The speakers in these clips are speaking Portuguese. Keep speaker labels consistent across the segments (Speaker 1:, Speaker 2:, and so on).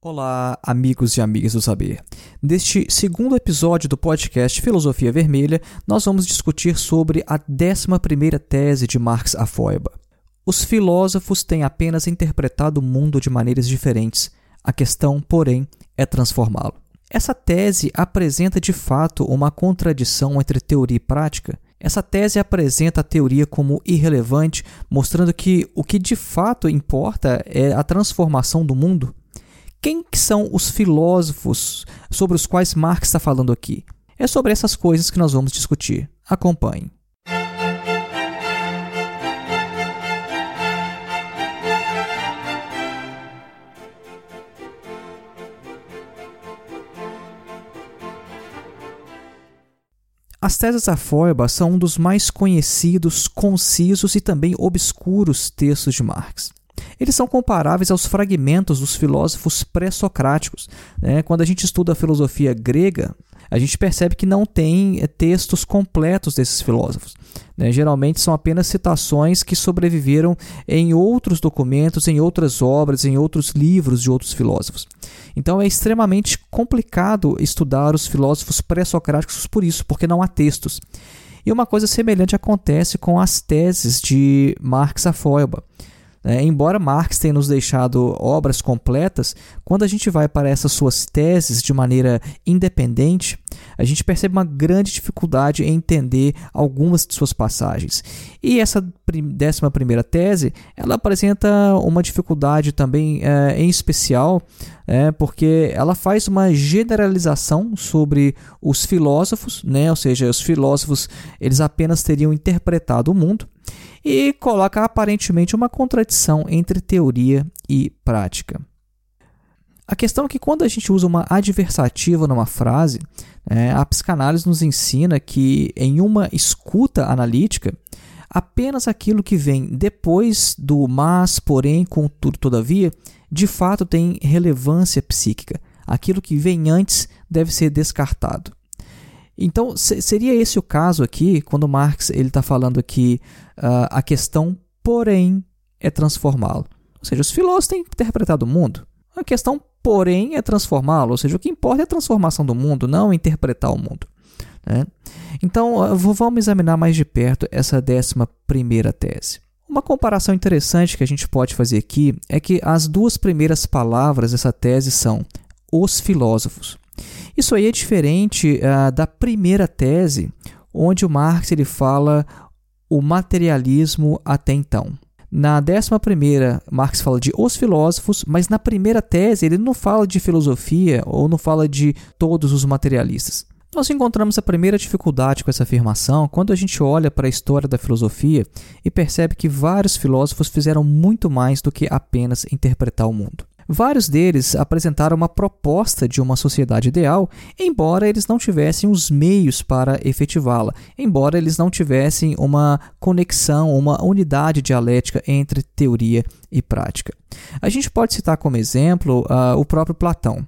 Speaker 1: Olá, amigos e amigas do saber. Neste segundo episódio do podcast Filosofia Vermelha, nós vamos discutir sobre a 11ª tese de Marx a Feuerbach. Os filósofos têm apenas interpretado o mundo de maneiras diferentes. A questão, porém, é transformá-lo. Essa tese apresenta de fato uma contradição entre teoria e prática. Essa tese apresenta a teoria como irrelevante, mostrando que o que de fato importa é a transformação do mundo. Quem que são os filósofos sobre os quais Marx está falando aqui? É sobre essas coisas que nós vamos discutir. Acompanhe. As teses da Feuerbach são um dos mais conhecidos, concisos e também obscuros textos de Marx eles são comparáveis aos fragmentos dos filósofos pré-socráticos. Né? Quando a gente estuda a filosofia grega, a gente percebe que não tem eh, textos completos desses filósofos. Né? Geralmente são apenas citações que sobreviveram em outros documentos, em outras obras, em outros livros de outros filósofos. Então é extremamente complicado estudar os filósofos pré-socráticos por isso, porque não há textos. E uma coisa semelhante acontece com as teses de Marx a Feuerbach. É, embora Marx tenha nos deixado obras completas, quando a gente vai para essas suas teses de maneira independente, a gente percebe uma grande dificuldade em entender algumas de suas passagens. E essa décima primeira tese, ela apresenta uma dificuldade também é, em especial, é, porque ela faz uma generalização sobre os filósofos, né? ou seja, os filósofos eles apenas teriam interpretado o mundo, e coloca aparentemente uma contradição entre teoria e prática. A questão é que quando a gente usa uma adversativa numa frase, é, a psicanálise nos ensina que em uma escuta analítica, apenas aquilo que vem depois do mas, porém, contudo, todavia, de fato tem relevância psíquica. Aquilo que vem antes deve ser descartado. Então, seria esse o caso aqui, quando Marx está falando aqui uh, a questão, porém, é transformá-lo. Ou seja, os filósofos têm interpretado o mundo. A questão, porém, é transformá-lo. Ou seja, o que importa é a transformação do mundo, não interpretar o mundo. Né? Então, uh, vamos examinar mais de perto essa décima primeira tese. Uma comparação interessante que a gente pode fazer aqui é que as duas primeiras palavras dessa tese são os filósofos. Isso aí é diferente uh, da primeira tese, onde o Marx ele fala o materialismo até então. Na décima primeira, Marx fala de os filósofos, mas na primeira tese ele não fala de filosofia ou não fala de todos os materialistas. Nós encontramos a primeira dificuldade com essa afirmação quando a gente olha para a história da filosofia e percebe que vários filósofos fizeram muito mais do que apenas interpretar o mundo. Vários deles apresentaram uma proposta de uma sociedade ideal, embora eles não tivessem os meios para efetivá-la, embora eles não tivessem uma conexão, uma unidade dialética entre teoria e prática. A gente pode citar como exemplo uh, o próprio Platão.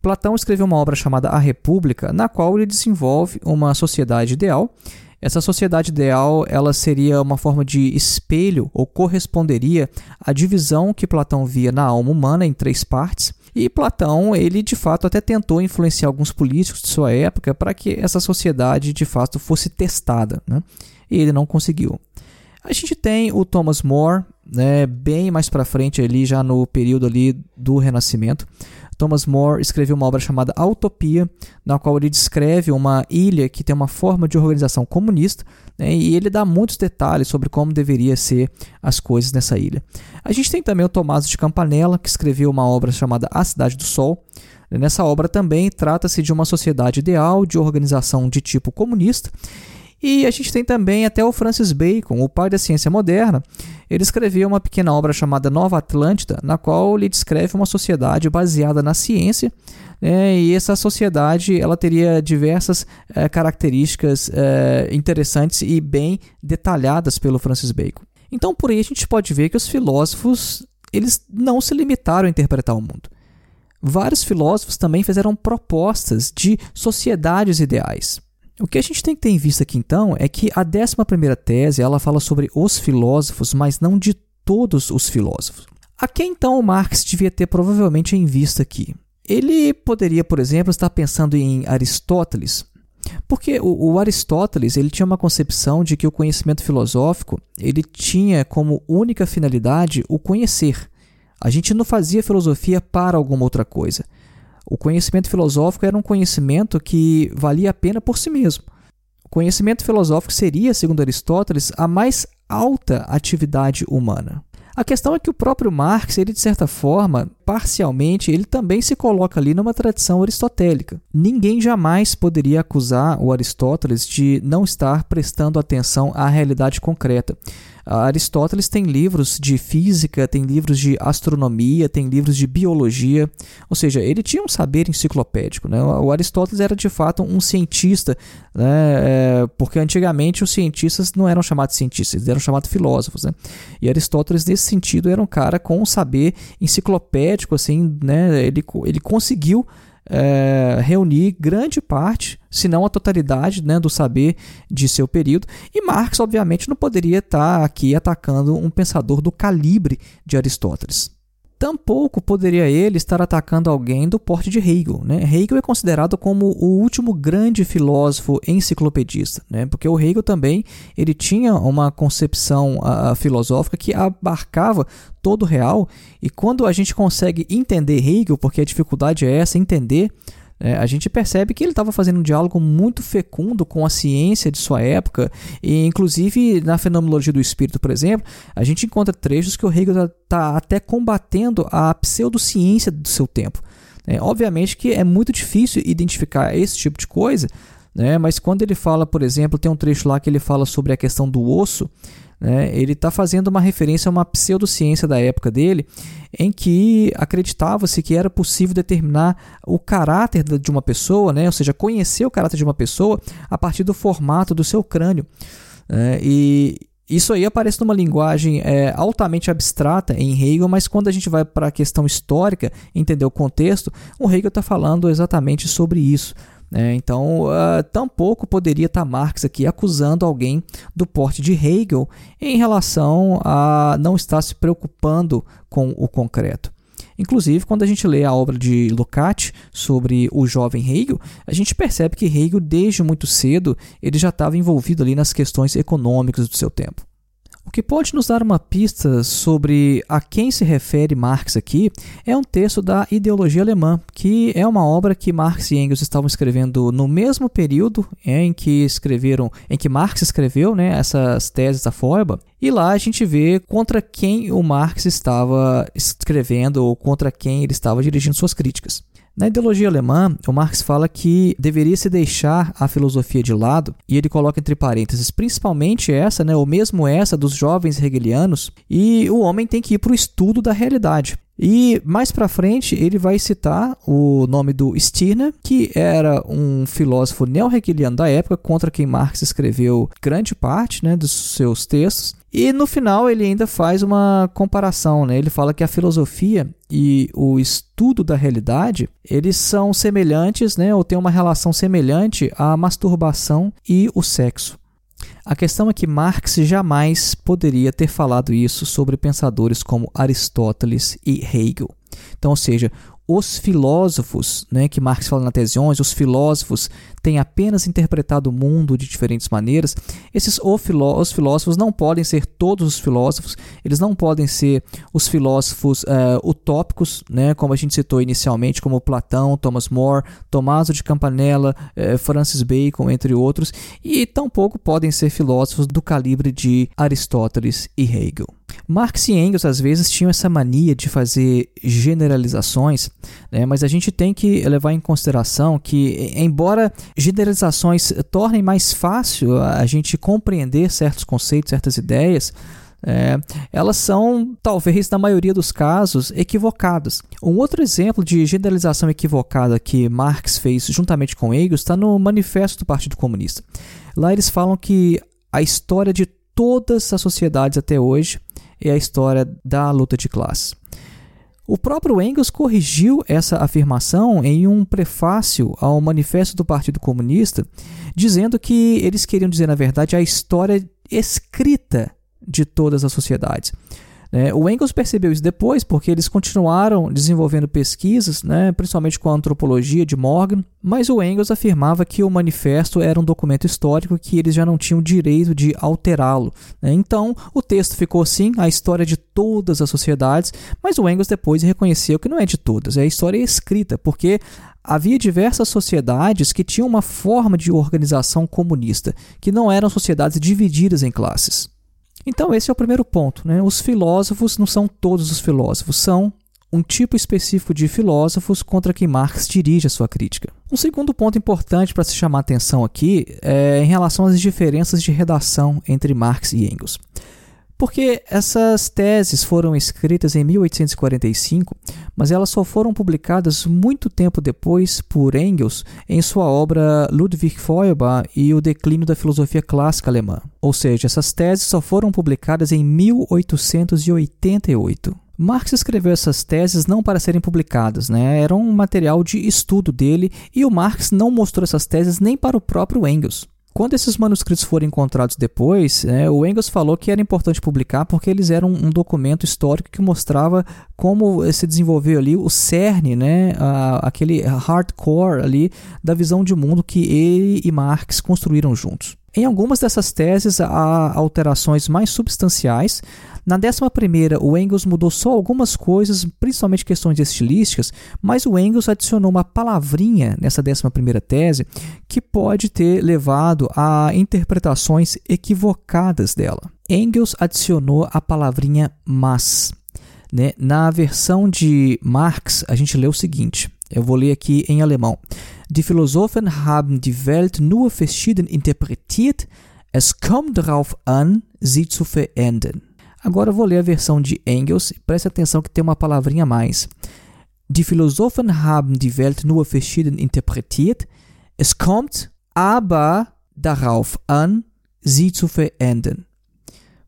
Speaker 1: Platão escreveu uma obra chamada A República, na qual ele desenvolve uma sociedade ideal essa sociedade ideal, ela seria uma forma de espelho ou corresponderia à divisão que Platão via na alma humana em três partes. E Platão, ele de fato até tentou influenciar alguns políticos de sua época para que essa sociedade de fato fosse testada, né? E ele não conseguiu. A gente tem o Thomas More, né, bem mais para frente ali já no período ali do Renascimento. Thomas More escreveu uma obra chamada Utopia, na qual ele descreve uma ilha que tem uma forma de organização comunista, né, e ele dá muitos detalhes sobre como deveria ser as coisas nessa ilha. A gente tem também o Tomás de Campanella, que escreveu uma obra chamada A Cidade do Sol. Nessa obra também trata-se de uma sociedade ideal de organização de tipo comunista, e a gente tem também até o Francis Bacon, o pai da ciência moderna. Ele escreveu uma pequena obra chamada Nova Atlântida, na qual ele descreve uma sociedade baseada na ciência. Né, e essa sociedade ela teria diversas é, características é, interessantes e bem detalhadas pelo Francis Bacon. Então, por aí a gente pode ver que os filósofos eles não se limitaram a interpretar o mundo. Vários filósofos também fizeram propostas de sociedades ideais. O que a gente tem que ter em vista aqui então é que a 11 tese ela fala sobre os filósofos, mas não de todos os filósofos. A quem então o Marx devia ter provavelmente em vista aqui? Ele poderia, por exemplo, estar pensando em Aristóteles, porque o, o, Aristóteles ele tinha uma concepção de que o conhecimento filosófico ele tinha como única finalidade o conhecer. A gente não fazia filosofia para alguma outra coisa. O conhecimento filosófico era um conhecimento que valia a pena por si mesmo. O conhecimento filosófico seria, segundo Aristóteles, a mais alta atividade humana. A questão é que o próprio Marx, ele de certa forma, parcialmente, ele também se coloca ali numa tradição aristotélica. Ninguém jamais poderia acusar o Aristóteles de não estar prestando atenção à realidade concreta. Aristóteles tem livros de física, tem livros de astronomia, tem livros de biologia, ou seja, ele tinha um saber enciclopédico. Né? O Aristóteles era de fato um cientista, né? É, porque antigamente os cientistas não eram chamados cientistas, eles eram chamados filósofos. Né? E Aristóteles, nesse sentido, era um cara com um saber enciclopédico, assim, né? ele, ele conseguiu é, reunir grande parte, se não a totalidade, né, do saber de seu período. E Marx, obviamente, não poderia estar aqui atacando um pensador do calibre de Aristóteles. Tampouco poderia ele estar atacando alguém do porte de Hegel. Né? Hegel é considerado como o último grande filósofo enciclopedista, né? porque o Hegel também ele tinha uma concepção uh, filosófica que abarcava todo o real, e quando a gente consegue entender Hegel, porque a dificuldade é essa, entender é, a gente percebe que ele estava fazendo um diálogo muito fecundo com a ciência de sua época, e inclusive na fenomenologia do espírito, por exemplo, a gente encontra trechos que o Hegel está tá até combatendo a pseudociência do seu tempo. É, obviamente que é muito difícil identificar esse tipo de coisa, né? mas quando ele fala, por exemplo, tem um trecho lá que ele fala sobre a questão do osso, né? Ele está fazendo uma referência a uma pseudociência da época dele, em que acreditava-se que era possível determinar o caráter de uma pessoa, né? ou seja, conhecer o caráter de uma pessoa a partir do formato do seu crânio. Né? E isso aí aparece numa linguagem é, altamente abstrata em Hegel, mas quando a gente vai para a questão histórica, entender o contexto, o Hegel está falando exatamente sobre isso. É, então, uh, tampouco poderia estar Marx aqui acusando alguém do porte de Hegel em relação a não estar se preocupando com o concreto. Inclusive, quando a gente lê a obra de Lukács sobre o jovem Hegel, a gente percebe que Hegel, desde muito cedo, ele já estava envolvido ali nas questões econômicas do seu tempo. O que pode nos dar uma pista sobre a quem se refere Marx aqui é um texto da Ideologia Alemã, que é uma obra que Marx e Engels estavam escrevendo no mesmo período em que escreveram, em que Marx escreveu, né, essas teses da Feuerbach. E lá a gente vê contra quem o Marx estava escrevendo ou contra quem ele estava dirigindo suas críticas. Na ideologia alemã, o Marx fala que deveria se deixar a filosofia de lado, e ele coloca entre parênteses, principalmente essa, né, ou mesmo essa dos jovens hegelianos, e o homem tem que ir para o estudo da realidade. E mais para frente ele vai citar o nome do Stirner, que era um filósofo neo-hegeliano da época, contra quem Marx escreveu grande parte né, dos seus textos. E no final ele ainda faz uma comparação, né? Ele fala que a filosofia e o estudo da realidade, eles são semelhantes, né, ou têm uma relação semelhante à masturbação e o sexo. A questão é que Marx jamais poderia ter falado isso sobre pensadores como Aristóteles e Hegel. Então, ou seja, os filósofos, né, que Marx fala na 11, os filósofos têm apenas interpretado o mundo de diferentes maneiras. Esses os filósofos não podem ser todos os filósofos, eles não podem ser os filósofos uh, utópicos, né, como a gente citou inicialmente, como Platão, Thomas More, Tommaso de Campanella, uh, Francis Bacon, entre outros, e tampouco podem ser filósofos do calibre de Aristóteles e Hegel. Marx e Engels às vezes tinham essa mania de fazer generalizações, né? mas a gente tem que levar em consideração que, embora generalizações tornem mais fácil a gente compreender certos conceitos, certas ideias, é, elas são, talvez na maioria dos casos, equivocadas. Um outro exemplo de generalização equivocada que Marx fez juntamente com Engels está no Manifesto do Partido Comunista. Lá eles falam que a história de todas as sociedades até hoje é a história da luta de classe. O próprio Engels corrigiu essa afirmação em um prefácio ao Manifesto do Partido Comunista, dizendo que eles queriam dizer, na verdade, a história escrita de todas as sociedades. Né? O Engels percebeu isso depois porque eles continuaram desenvolvendo pesquisas, né, principalmente com a antropologia de Morgan, mas o Engels afirmava que o manifesto era um documento histórico que eles já não tinham direito de alterá-lo. Né? Então, o texto ficou assim, a história de todas as sociedades, mas o Engels depois reconheceu que não é de todas, é a história escrita, porque havia diversas sociedades que tinham uma forma de organização comunista, que não eram sociedades divididas em classes. Então, esse é o primeiro ponto. Né? Os filósofos não são todos os filósofos, são um tipo específico de filósofos contra quem Marx dirige a sua crítica. Um segundo ponto importante para se chamar atenção aqui é em relação às diferenças de redação entre Marx e Engels. Porque essas teses foram escritas em 1845, mas elas só foram publicadas muito tempo depois por Engels em sua obra Ludwig Feuerbach e o Declínio da Filosofia Clássica Alemã. Ou seja, essas teses só foram publicadas em 1888. Marx escreveu essas teses não para serem publicadas, né? era um material de estudo dele e o Marx não mostrou essas teses nem para o próprio Engels. Quando esses manuscritos foram encontrados depois, é, o Engels falou que era importante publicar porque eles eram um documento histórico que mostrava como se desenvolveu ali o cerne, né, a, aquele hardcore ali da visão de mundo que ele e Marx construíram juntos. Em algumas dessas teses há alterações mais substanciais, na 11, o Engels mudou só algumas coisas, principalmente questões estilísticas, mas o Engels adicionou uma palavrinha nessa 11 tese que pode ter levado a interpretações equivocadas dela. Engels adicionou a palavrinha mas. Né? Na versão de Marx, a gente lê o seguinte: eu vou ler aqui em alemão. Die Philosophen haben die Welt nur verschieden interpretiert. Es kommt darauf an, sie zu verändern. Agora eu vou ler a versão de Engels. Preste atenção que tem uma palavrinha a mais. Die Philosophen haben die Welt nur verschieden interpretiert. Es kommt aber darauf an, sie zu verändern.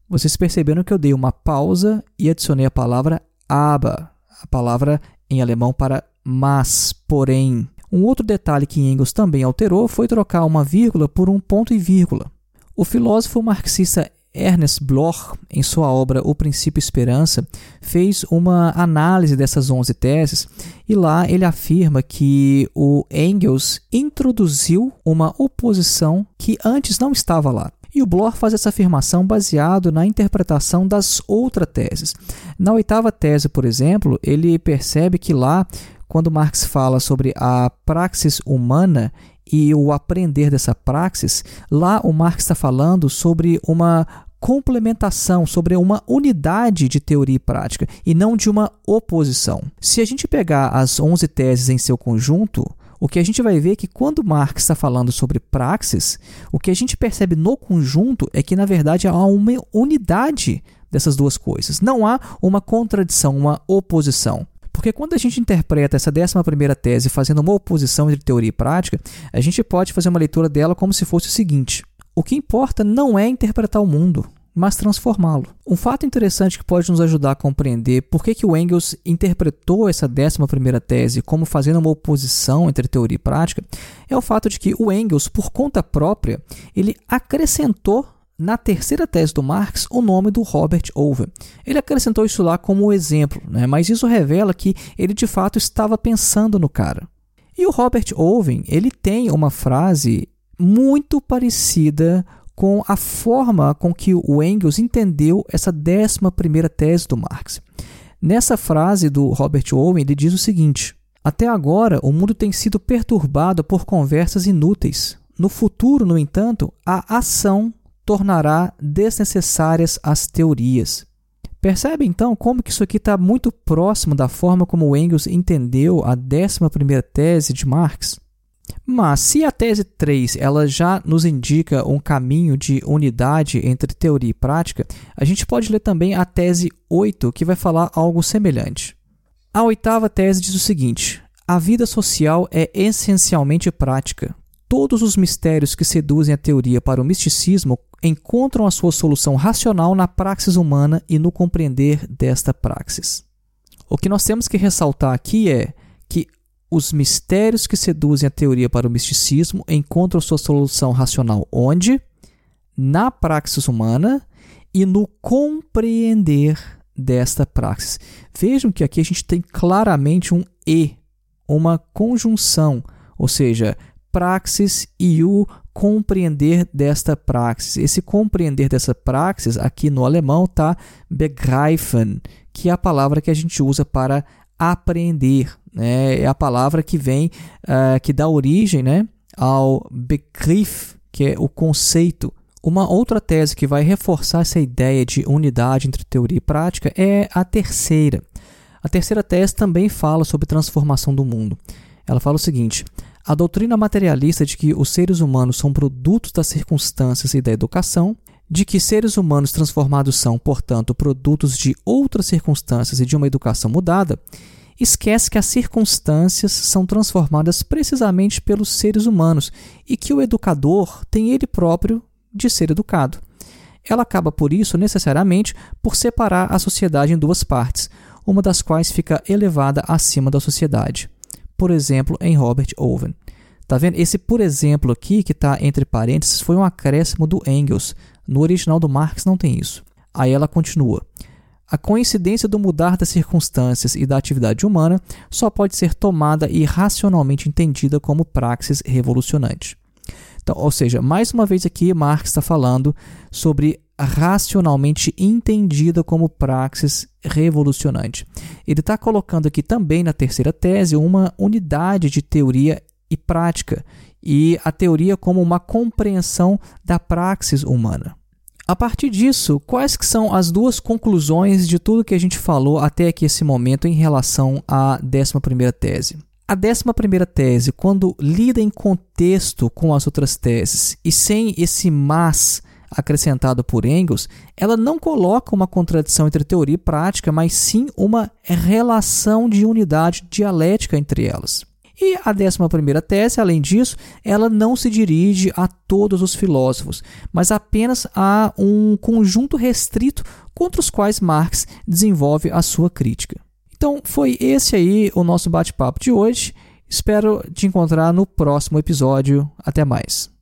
Speaker 1: Vocês perceberam que eu dei uma pausa e adicionei a palavra aber, a palavra em alemão para mas, porém. Um outro detalhe que Engels também alterou foi trocar uma vírgula por um ponto e vírgula. O filósofo marxista Ernest Bloch, em sua obra O Princípio Esperança, fez uma análise dessas 11 teses e lá ele afirma que o Engels introduziu uma oposição que antes não estava lá. E o Bloch faz essa afirmação baseado na interpretação das outras teses. Na oitava tese, por exemplo, ele percebe que lá, quando Marx fala sobre a praxis humana, e o aprender dessa praxis, lá o Marx está falando sobre uma complementação, sobre uma unidade de teoria e prática e não de uma oposição. Se a gente pegar as 11 teses em seu conjunto, o que a gente vai ver é que quando Marx está falando sobre praxis, o que a gente percebe no conjunto é que, na verdade, há uma unidade dessas duas coisas. Não há uma contradição, uma oposição. Porque quando a gente interpreta essa 11 tese fazendo uma oposição entre teoria e prática, a gente pode fazer uma leitura dela como se fosse o seguinte: o que importa não é interpretar o mundo, mas transformá-lo. Um fato interessante que pode nos ajudar a compreender por que, que o Engels interpretou essa 11 tese como fazendo uma oposição entre teoria e prática é o fato de que o Engels, por conta própria, ele acrescentou na terceira tese do Marx o nome do Robert Owen. Ele acrescentou isso lá como exemplo, né? mas isso revela que ele de fato estava pensando no cara. E o Robert Owen ele tem uma frase muito parecida com a forma com que o Engels entendeu essa décima primeira tese do Marx. Nessa frase do Robert Owen, ele diz o seguinte: Até agora, o mundo tem sido perturbado por conversas inúteis. No futuro, no entanto, a ação tornará desnecessárias as teorias. Percebe então como que isso aqui está muito próximo da forma como Engels entendeu a 11 tese de Marx? Mas se a tese 3 ela já nos indica um caminho de unidade entre teoria e prática, a gente pode ler também a tese 8, que vai falar algo semelhante. A oitava tese diz o seguinte: a vida social é essencialmente prática. Todos os mistérios que seduzem a teoria para o misticismo encontram a sua solução racional na praxis humana e no compreender desta praxis. O que nós temos que ressaltar aqui é que os mistérios que seduzem a teoria para o misticismo encontram sua solução racional onde? Na praxis humana e no compreender desta praxis. Vejam que aqui a gente tem claramente um e, uma conjunção, ou seja, praxis e o compreender desta praxis. Esse compreender dessa praxis, aqui no alemão, está begreifen, que é a palavra que a gente usa para aprender. Né? É a palavra que vem, uh, que dá origem né, ao Begriff, que é o conceito. Uma outra tese que vai reforçar essa ideia de unidade entre teoria e prática é a terceira. A terceira tese também fala sobre transformação do mundo. Ela fala o seguinte: a doutrina materialista de que os seres humanos são produtos das circunstâncias e da educação, de que seres humanos transformados são, portanto, produtos de outras circunstâncias e de uma educação mudada, esquece que as circunstâncias são transformadas precisamente pelos seres humanos e que o educador tem ele próprio de ser educado. Ela acaba, por isso, necessariamente, por separar a sociedade em duas partes, uma das quais fica elevada acima da sociedade por exemplo, em Robert Owen. Tá vendo? Esse por exemplo aqui, que está entre parênteses, foi um acréscimo do Engels. No original do Marx não tem isso. Aí ela continua. A coincidência do mudar das circunstâncias e da atividade humana só pode ser tomada e racionalmente entendida como praxis revolucionante. Então, ou seja, mais uma vez aqui Marx está falando sobre racionalmente entendida como praxis revolucionante. Ele está colocando aqui também na terceira tese uma unidade de teoria e prática, e a teoria como uma compreensão da praxis humana. A partir disso, quais que são as duas conclusões de tudo que a gente falou até aqui esse momento em relação à 11ª tese? A 11ª tese, quando lida em contexto com as outras teses e sem esse mas acrescentado por Engels, ela não coloca uma contradição entre teoria e prática, mas sim uma relação de unidade dialética entre elas. E a 11 tese, além disso, ela não se dirige a todos os filósofos, mas apenas a um conjunto restrito contra os quais Marx desenvolve a sua crítica. Então, foi esse aí o nosso bate-papo de hoje. Espero te encontrar no próximo episódio. Até mais.